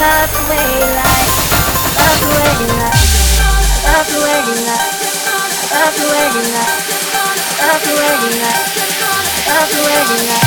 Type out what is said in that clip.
love the way you lie. Love the way you lie. Love the way you lie. Love the way you lie. Love the way you lie. Love the way you lie.